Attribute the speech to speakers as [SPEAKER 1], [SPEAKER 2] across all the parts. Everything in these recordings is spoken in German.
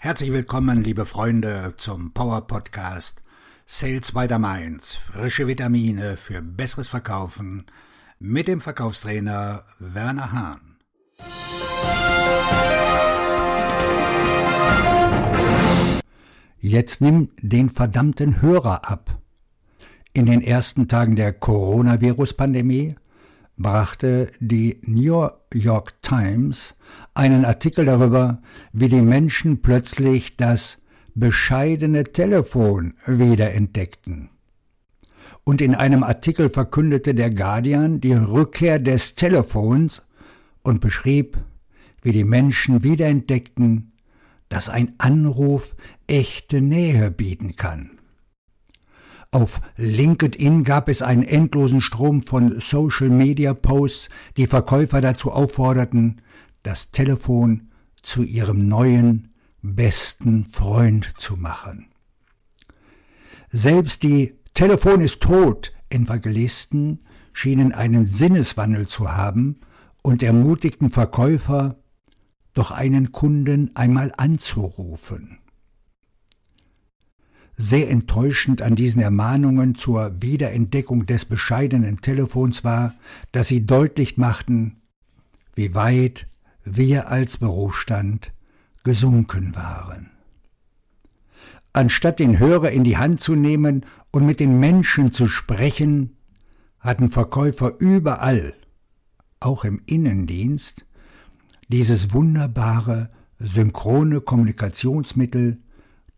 [SPEAKER 1] Herzlich willkommen, liebe Freunde, zum Power Podcast Sales by the Mainz. Frische Vitamine für besseres Verkaufen mit dem Verkaufstrainer Werner Hahn. Jetzt nimm den verdammten Hörer ab. In den ersten Tagen der Coronavirus-Pandemie brachte die New York Times einen Artikel darüber, wie die Menschen plötzlich das bescheidene Telefon wiederentdeckten. Und in einem Artikel verkündete der Guardian die Rückkehr des Telefons und beschrieb, wie die Menschen wiederentdeckten, dass ein Anruf echte Nähe bieten kann. Auf LinkedIn gab es einen endlosen Strom von Social-Media-Posts, die Verkäufer dazu aufforderten, das Telefon zu ihrem neuen, besten Freund zu machen. Selbst die Telefon ist tot Evangelisten schienen einen Sinneswandel zu haben und ermutigten Verkäufer, doch einen Kunden einmal anzurufen. Sehr enttäuschend an diesen Ermahnungen zur Wiederentdeckung des bescheidenen Telefons war, dass sie deutlich machten, wie weit wir als Berufsstand gesunken waren. Anstatt den Hörer in die Hand zu nehmen und mit den Menschen zu sprechen, hatten Verkäufer überall, auch im Innendienst, dieses wunderbare synchrone Kommunikationsmittel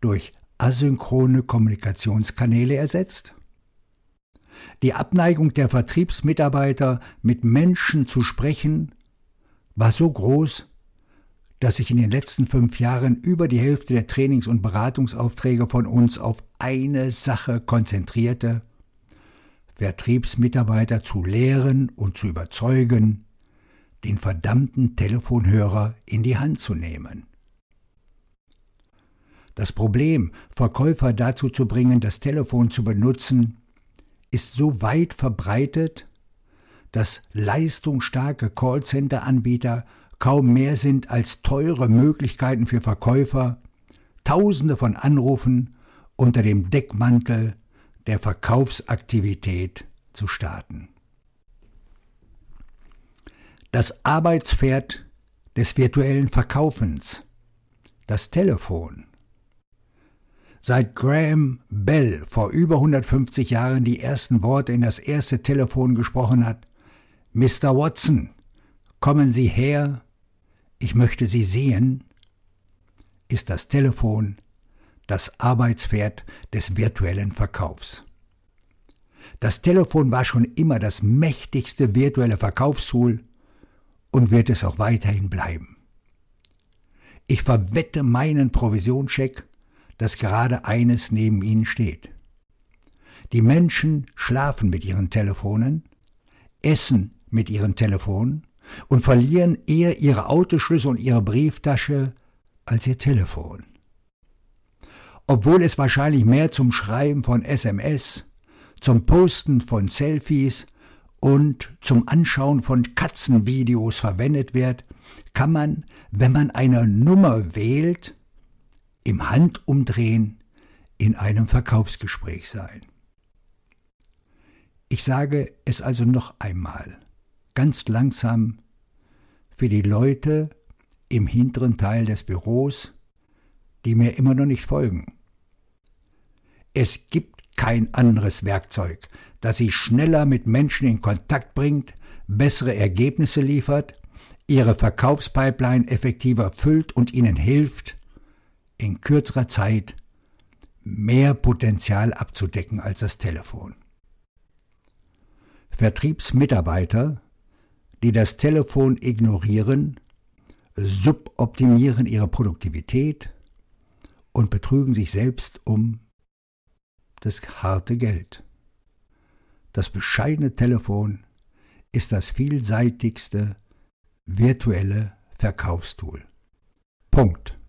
[SPEAKER 1] durch asynchrone Kommunikationskanäle ersetzt? Die Abneigung der Vertriebsmitarbeiter, mit Menschen zu sprechen, war so groß, dass sich in den letzten fünf Jahren über die Hälfte der Trainings- und Beratungsaufträge von uns auf eine Sache konzentrierte, Vertriebsmitarbeiter zu lehren und zu überzeugen, den verdammten Telefonhörer in die Hand zu nehmen. Das Problem, Verkäufer dazu zu bringen, das Telefon zu benutzen, ist so weit verbreitet, dass leistungsstarke Callcenter-Anbieter kaum mehr sind als teure Möglichkeiten für Verkäufer, Tausende von Anrufen unter dem Deckmantel der Verkaufsaktivität zu starten. Das Arbeitspferd des virtuellen Verkaufens, das Telefon, Seit Graham Bell vor über 150 Jahren die ersten Worte in das erste Telefon gesprochen hat, Mr. Watson, kommen Sie her, ich möchte Sie sehen, ist das Telefon das Arbeitspferd des virtuellen Verkaufs. Das Telefon war schon immer das mächtigste virtuelle Verkaufstool und wird es auch weiterhin bleiben. Ich verwette meinen Provisionscheck dass gerade eines neben ihnen steht. Die Menschen schlafen mit ihren Telefonen, essen mit ihren Telefonen und verlieren eher ihre Autoschlüssel und ihre Brieftasche als ihr Telefon. Obwohl es wahrscheinlich mehr zum Schreiben von SMS, zum Posten von Selfies und zum Anschauen von Katzenvideos verwendet wird, kann man, wenn man eine Nummer wählt, im Handumdrehen in einem Verkaufsgespräch sein. Ich sage es also noch einmal, ganz langsam, für die Leute im hinteren Teil des Büros, die mir immer noch nicht folgen. Es gibt kein anderes Werkzeug, das sie schneller mit Menschen in Kontakt bringt, bessere Ergebnisse liefert, ihre Verkaufspipeline effektiver füllt und ihnen hilft, in kürzerer Zeit mehr Potenzial abzudecken als das Telefon. Vertriebsmitarbeiter, die das Telefon ignorieren, suboptimieren ihre Produktivität und betrügen sich selbst um das harte Geld. Das bescheidene Telefon ist das vielseitigste virtuelle Verkaufstool. Punkt.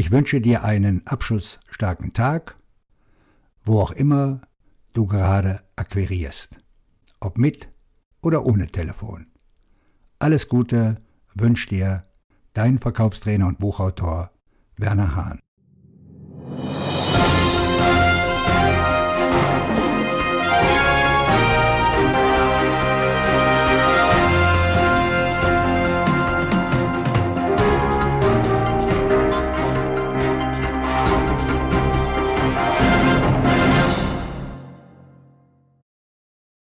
[SPEAKER 1] Ich wünsche dir einen abschlussstarken Tag, wo auch immer du gerade akquirierst, ob mit oder ohne Telefon. Alles Gute wünscht dir dein Verkaufstrainer und Buchautor Werner Hahn.